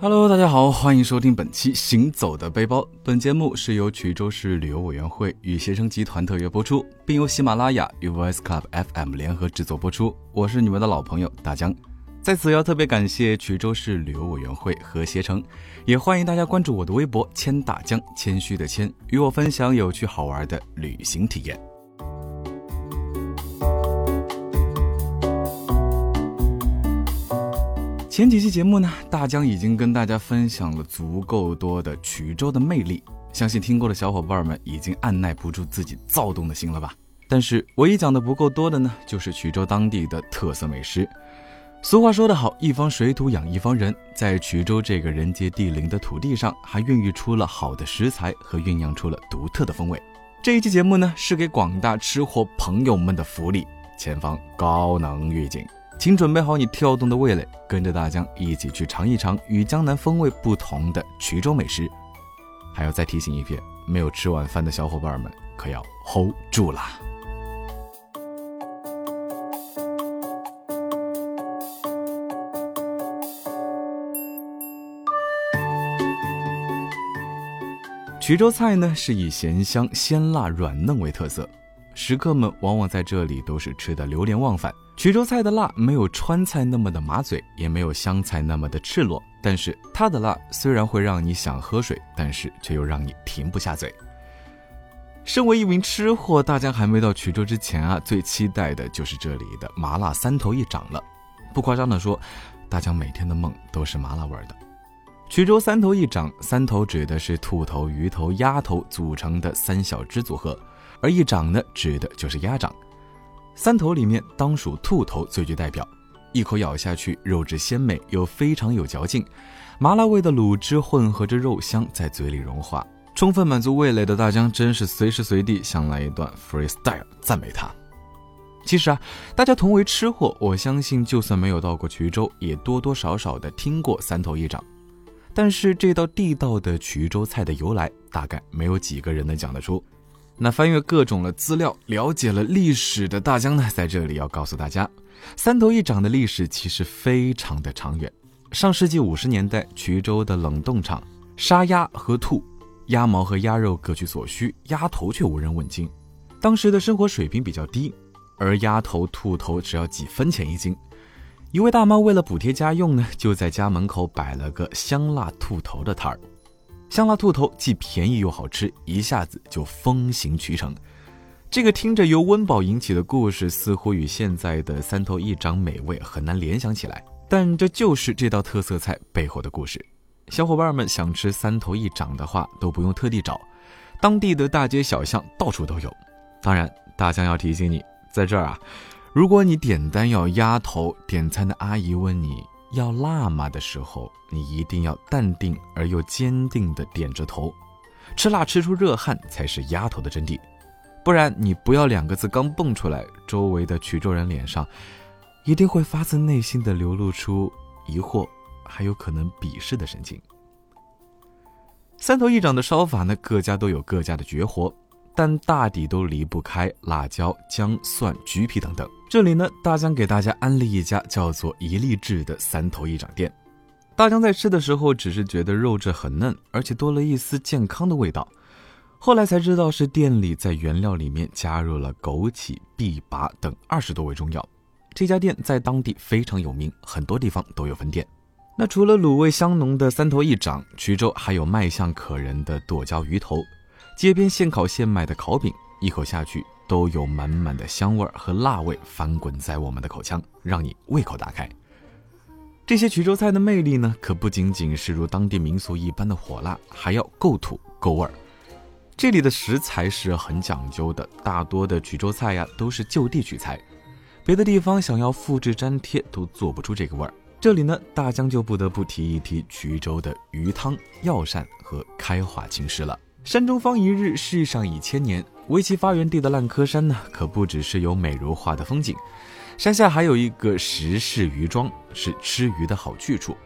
Hello，大家好，欢迎收听本期《行走的背包》。本节目是由衢州市旅游委员会与携程集团特约播出，并由喜马拉雅与 Voice Club FM 联合制作播出。我是你们的老朋友大江，在此要特别感谢衢州市旅游委员会和携程，也欢迎大家关注我的微博“谦大江”，谦虚的谦，与我分享有趣好玩的旅行体验。前几期节目呢，大江已经跟大家分享了足够多的衢州的魅力，相信听过的小伙伴们已经按耐不住自己躁动的心了吧？但是唯一讲的不够多的呢，就是衢州当地的特色美食。俗话说得好，一方水土养一方人，在衢州这个人杰地灵的土地上，还孕育出了好的食材和酝酿出了独特的风味。这一期节目呢，是给广大吃货朋友们的福利，前方高能预警。请准备好你跳动的味蕾，跟着大江一起去尝一尝与江南风味不同的衢州美食。还要再提醒一遍，没有吃晚饭的小伙伴们可要 hold 住啦！衢州菜呢是以咸香、鲜辣、软嫩为特色，食客们往往在这里都是吃的流连忘返。衢州菜的辣没有川菜那么的麻嘴，也没有湘菜那么的赤裸，但是它的辣虽然会让你想喝水，但是却又让你停不下嘴。身为一名吃货，大家还没到衢州之前啊，最期待的就是这里的麻辣三头一掌了。不夸张的说，大家每天的梦都是麻辣味的。衢州三头一掌，三头指的是兔头、鱼头、鸭头组成的三小只组合，而一掌呢，指的就是鸭掌。三头里面当属兔头最具代表，一口咬下去，肉质鲜美又非常有嚼劲，麻辣味的卤汁混合着肉香在嘴里融化，充分满足味蕾的大江真是随时随地想来一段 freestyle 赞美它。其实啊，大家同为吃货，我相信就算没有到过衢州，也多多少少的听过三头一掌。但是这道地道的衢州菜的由来，大概没有几个人能讲得出。那翻阅各种的资料，了解了历史的大江呢，在这里要告诉大家，三头一掌的历史其实非常的长远。上世纪五十年代，衢州的冷冻厂杀鸭和兔，鸭毛和鸭肉各取所需，鸭头却无人问津。当时的生活水平比较低，而鸭头、兔头只要几分钱一斤。一位大妈为了补贴家用呢，就在家门口摆了个香辣兔头的摊儿。香辣兔头既便宜又好吃，一下子就风行渠成。这个听着由温饱引起的故事，似乎与现在的三头一掌美味很难联想起来，但这就是这道特色菜背后的故事。小伙伴们想吃三头一掌的话，都不用特地找，当地的大街小巷到处都有。当然，大江要提醒你，在这儿啊，如果你点单要鸭头，点餐的阿姨问你。要辣吗的时候，你一定要淡定而又坚定地点着头，吃辣吃出热汗才是丫头的真谛，不然你不要两个字刚蹦出来，周围的衢州人脸上一定会发自内心的流露出疑惑，还有可能鄙视的神情。三头一掌的烧法呢，各家都有各家的绝活。但大抵都离不开辣椒、姜、蒜、橘皮等等。这里呢，大江给大家安利一家叫做“一粒制”的三头一掌店。大江在吃的时候，只是觉得肉质很嫩，而且多了一丝健康的味道。后来才知道是店里在原料里面加入了枸杞、枇杷等二十多味中药。这家店在当地非常有名，很多地方都有分店。那除了卤味香浓的三头一掌，衢州还有卖相可人的剁椒鱼头。街边现烤现卖的烤饼，一口下去都有满满的香味和辣味翻滚在我们的口腔，让你胃口大开。这些衢州菜的魅力呢，可不仅仅是如当地民俗一般的火辣，还要够土够味儿。这里的食材是很讲究的，大多的衢州菜呀都是就地取材，别的地方想要复制粘贴都做不出这个味儿。这里呢，大江就不得不提一提衢州的鱼汤、药膳和开化青石了。山中方一日，世上已千年。为其发源地的烂柯山呢，可不只是有美如画的风景，山下还有一个石氏鱼庄，是吃鱼的好去处。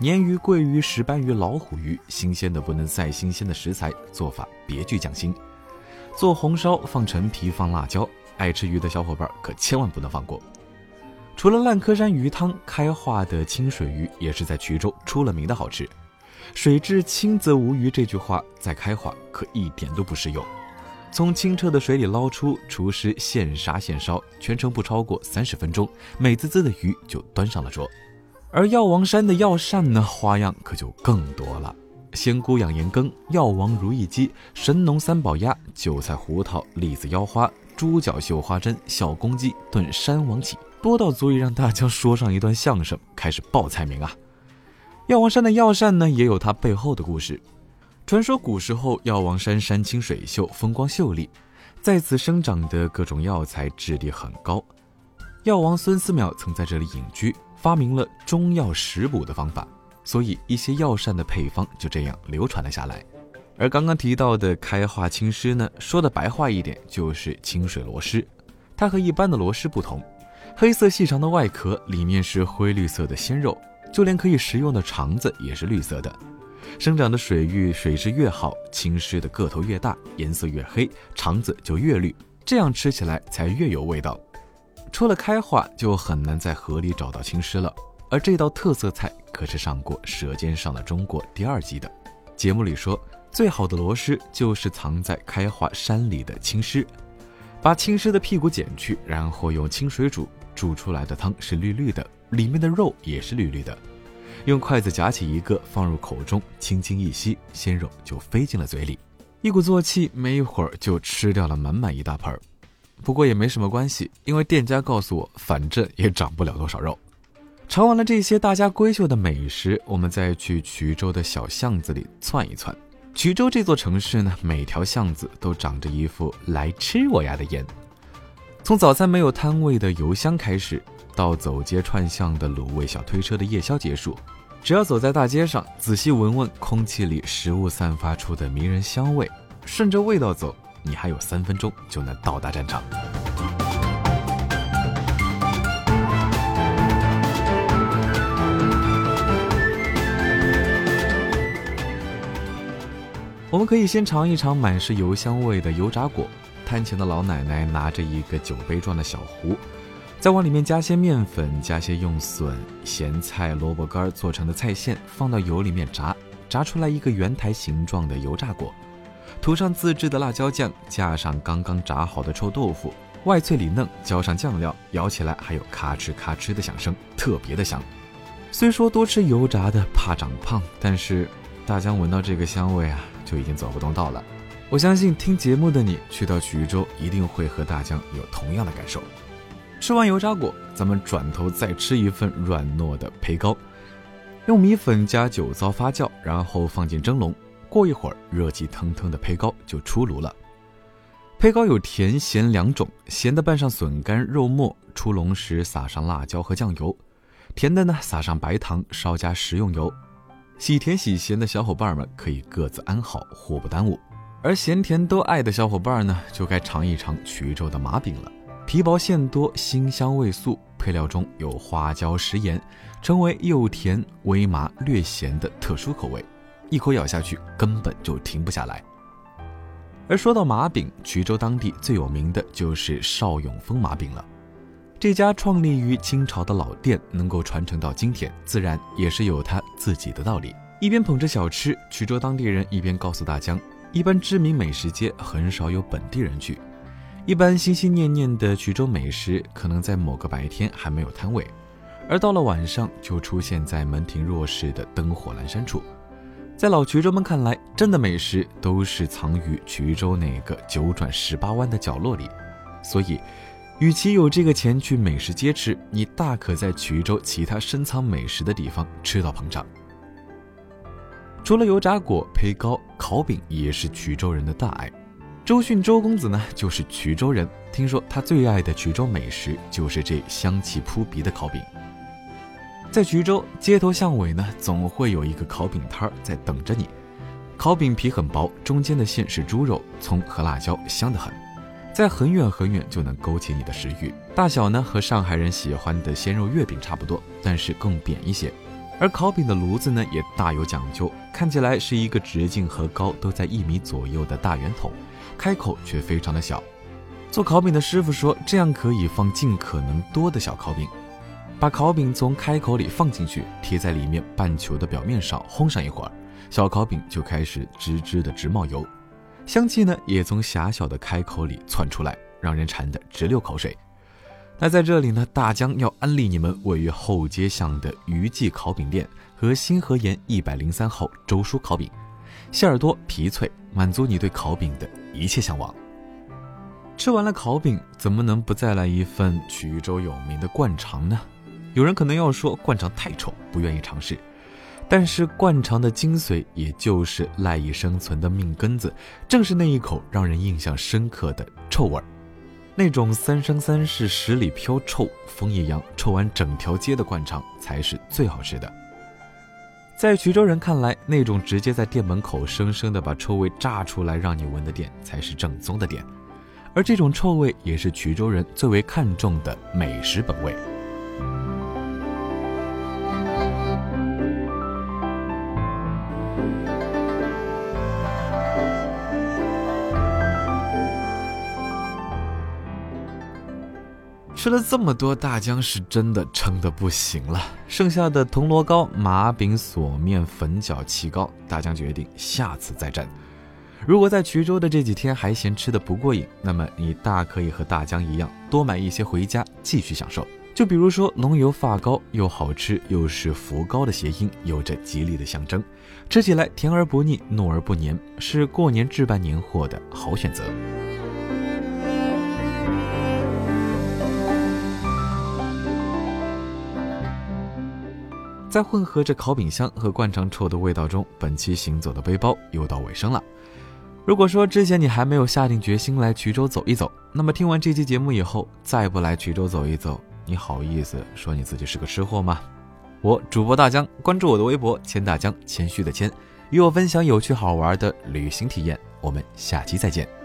鲶鱼、桂鱼、石斑鱼、老虎鱼，新鲜的不能再新鲜的食材，做法别具匠心。做红烧放陈皮放辣椒，爱吃鱼的小伙伴可千万不能放过。除了烂柯山鱼汤，开化的清水鱼也是在衢州出了名的好吃。水至清则无鱼这句话在开化可一点都不适用。从清澈的水里捞出，厨师现杀现烧，全程不超过三十分钟，美滋滋的鱼就端上了桌。而药王山的药膳呢，花样可就更多了：仙姑养颜羹、药王如意鸡、神农三宝鸭、韭菜胡桃、栗子腰花、猪脚绣花针、小公鸡炖山王起，多到足以让大家说上一段相声，开始报菜名啊！药王山的药膳呢，也有它背后的故事。传说古时候药王山山清水秀，风光秀丽，在此生长的各种药材质地很高。药王孙思邈曾在这里隐居。发明了中药食补的方法，所以一些药膳的配方就这样流传了下来。而刚刚提到的开化青狮呢，说的白话一点就是清水螺蛳。它和一般的螺蛳不同，黑色细长的外壳里面是灰绿色的鲜肉，就连可以食用的肠子也是绿色的。生长的水域水质越好，青狮的个头越大，颜色越黑，肠子就越绿，这样吃起来才越有味道。出了开化，就很难在河里找到青狮了。而这道特色菜可是上过《舌尖上的中国》第二季的节目里说，最好的螺蛳就是藏在开化山里的青狮。把青狮的屁股剪去，然后用清水煮，煮出来的汤是绿绿的，里面的肉也是绿绿的。用筷子夹起一个，放入口中，轻轻一吸，鲜肉就飞进了嘴里，一鼓作气，没一会儿就吃掉了满满一大盆儿。不过也没什么关系，因为店家告诉我，反正也长不了多少肉。尝完了这些大家闺秀的美食，我们再去衢州的小巷子里窜一窜。衢州这座城市呢，每条巷子都长着一副来吃我呀的颜。从早餐没有摊位的油香开始，到走街串巷的卤味小推车的夜宵结束，只要走在大街上，仔细闻闻空气里食物散发出的迷人香味，顺着味道走。你还有三分钟就能到达战场。我们可以先尝一尝满是油香味的油炸果。摊前的老奶奶拿着一个酒杯状的小壶，再往里面加些面粉，加些用笋、咸菜、萝卜干做成的菜馅，放到油里面炸，炸出来一个圆台形状的油炸果。涂上自制的辣椒酱，架上刚刚炸好的臭豆腐，外脆里嫩，浇上酱料，咬起来还有咔哧咔哧的响声，特别的香。虽说多吃油炸的怕长胖，但是大江闻到这个香味啊，就已经走不动道了。我相信听节目的你去到衢州，一定会和大江有同样的感受。吃完油炸果，咱们转头再吃一份软糯的胚糕，用米粉加酒糟发酵，然后放进蒸笼。过一会儿，热气腾腾的胚糕就出炉了。胚糕有甜咸两种，咸的拌上笋干、肉末，出笼时撒上辣椒和酱油；甜的呢，撒上白糖，稍加食用油。喜甜喜咸的小伙伴们可以各自安好，互不耽误。而咸甜都爱的小伙伴呢，就该尝一尝衢州的麻饼了。皮薄馅多，辛香味素，配料中有花椒、食盐，成为又甜微麻略咸的特殊口味。一口咬下去，根本就停不下来。而说到麻饼，衢州当地最有名的就是邵永丰麻饼了。这家创立于清朝的老店，能够传承到今天，自然也是有它自己的道理。一边捧着小吃，衢州当地人一边告诉大江：一般知名美食街很少有本地人去，一般心心念念的衢州美食，可能在某个白天还没有摊位，而到了晚上就出现在门庭若市的灯火阑珊处。在老衢州们看来，真的美食都是藏于衢州那个九转十八弯的角落里，所以，与其有这个钱去美食街吃，你大可在衢州其他深藏美食的地方吃到膨胀。除了油炸果、胚糕、烤饼，也是衢州人的大爱。周迅周公子呢，就是衢州人，听说他最爱的衢州美食就是这香气扑鼻的烤饼。在衢州街头巷尾呢，总会有一个烤饼摊儿在等着你。烤饼皮很薄，中间的馅是猪肉、葱和辣椒，香得很。在很远很远就能勾起你的食欲。大小呢和上海人喜欢的鲜肉月饼差不多，但是更扁一些。而烤饼的炉子呢也大有讲究，看起来是一个直径和高都在一米左右的大圆筒，开口却非常的小。做烤饼的师傅说，这样可以放尽可能多的小烤饼。把烤饼从开口里放进去，贴在里面半球的表面上烘上一会儿，小烤饼就开始吱吱的直冒油，香气呢也从狭小的开口里窜出来，让人馋得直流口水。那在这里呢，大江要安利你们位于后街巷的余记烤饼店和新河沿一百零三号周叔烤饼，馅儿多皮脆，满足你对烤饼的一切向往。吃完了烤饼，怎么能不再来一份衢州有名的灌肠呢？有人可能要说灌肠太臭，不愿意尝试。但是灌肠的精髓，也就是赖以生存的命根子，正是那一口让人印象深刻的臭味儿。那种三生三世十里飘臭，风一样臭完整条街的灌肠，才是最好吃的。在衢州人看来，那种直接在店门口生生的把臭味炸出来让你闻的店，才是正宗的店。而这种臭味也是衢州人最为看重的美食本味。吃了这么多，大江是真的撑得不行了。剩下的铜锣糕、麻饼、锁面、粉饺、旗糕，大江决定下次再战。如果在衢州的这几天还嫌吃的不过瘾，那么你大可以和大江一样，多买一些回家继续享受。就比如说龙油发糕，又好吃又是福糕的谐音，有着吉利的象征，吃起来甜而不腻，糯而不黏，是过年置办年货的好选择。在混合着烤饼香和灌肠臭的味道中，本期行走的背包又到尾声了。如果说之前你还没有下定决心来衢州走一走，那么听完这期节目以后，再不来衢州走一走，你好意思说你自己是个吃货吗？我主播大江，关注我的微博“谦大江”，谦虚的谦，与我分享有趣好玩的旅行体验。我们下期再见。